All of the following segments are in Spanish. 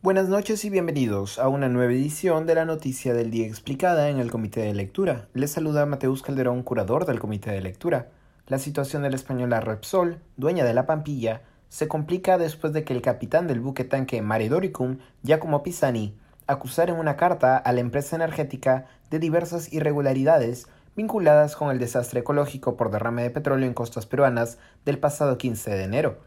Buenas noches y bienvenidos a una nueva edición de la Noticia del Día Explicada en el Comité de Lectura. Les saluda Mateus Calderón, curador del Comité de Lectura. La situación de la española Repsol, dueña de la Pampilla, se complica después de que el capitán del buque tanque Mare Doricum, Giacomo Pisani, acusara en una carta a la empresa energética de diversas irregularidades vinculadas con el desastre ecológico por derrame de petróleo en costas peruanas del pasado 15 de enero.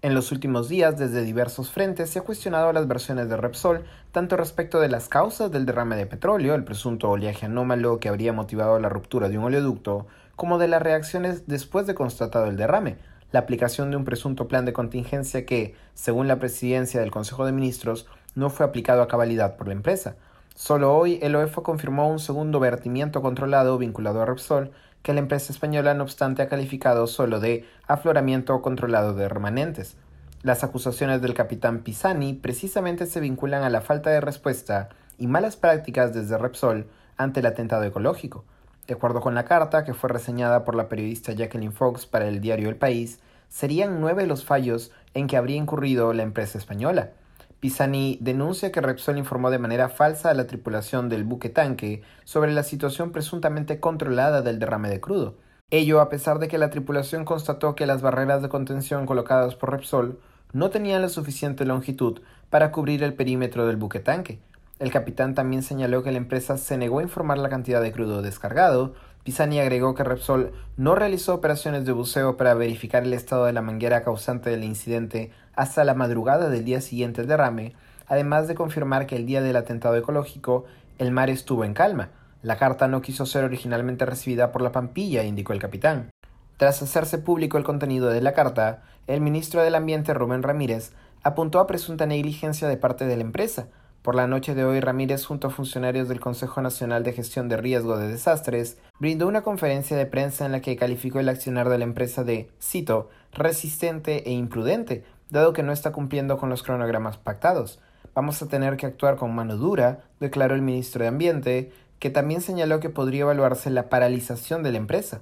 En los últimos días, desde diversos frentes, se ha cuestionado las versiones de Repsol, tanto respecto de las causas del derrame de petróleo, el presunto oleaje anómalo que habría motivado la ruptura de un oleoducto, como de las reacciones después de constatado el derrame, la aplicación de un presunto plan de contingencia que, según la presidencia del Consejo de Ministros, no fue aplicado a cabalidad por la empresa. Solo hoy el OEFO confirmó un segundo vertimiento controlado vinculado a Repsol, que la empresa española no obstante ha calificado solo de afloramiento controlado de remanentes. Las acusaciones del capitán Pisani precisamente se vinculan a la falta de respuesta y malas prácticas desde Repsol ante el atentado ecológico. De acuerdo con la carta, que fue reseñada por la periodista Jacqueline Fox para el diario El País, serían nueve los fallos en que habría incurrido la empresa española. Pisani denuncia que Repsol informó de manera falsa a la tripulación del buque tanque sobre la situación presuntamente controlada del derrame de crudo. Ello a pesar de que la tripulación constató que las barreras de contención colocadas por Repsol no tenían la suficiente longitud para cubrir el perímetro del buque tanque. El capitán también señaló que la empresa se negó a informar la cantidad de crudo descargado. Pisani agregó que Repsol no realizó operaciones de buceo para verificar el estado de la manguera causante del incidente hasta la madrugada del día siguiente al derrame, además de confirmar que el día del atentado ecológico el mar estuvo en calma. La carta no quiso ser originalmente recibida por la Pampilla, indicó el capitán. Tras hacerse público el contenido de la carta, el ministro del Ambiente Rubén Ramírez apuntó a presunta negligencia de parte de la empresa. Por la noche de hoy, Ramírez, junto a funcionarios del Consejo Nacional de Gestión de Riesgo de Desastres, brindó una conferencia de prensa en la que calificó el accionar de la empresa de, cito, resistente e imprudente, dado que no está cumpliendo con los cronogramas pactados. Vamos a tener que actuar con mano dura, declaró el ministro de Ambiente, que también señaló que podría evaluarse la paralización de la empresa.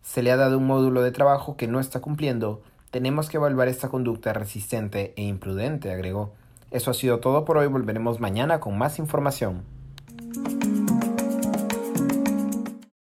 Se le ha dado un módulo de trabajo que no está cumpliendo. Tenemos que evaluar esta conducta resistente e imprudente, agregó. Eso ha sido todo por hoy. Volveremos mañana con más información.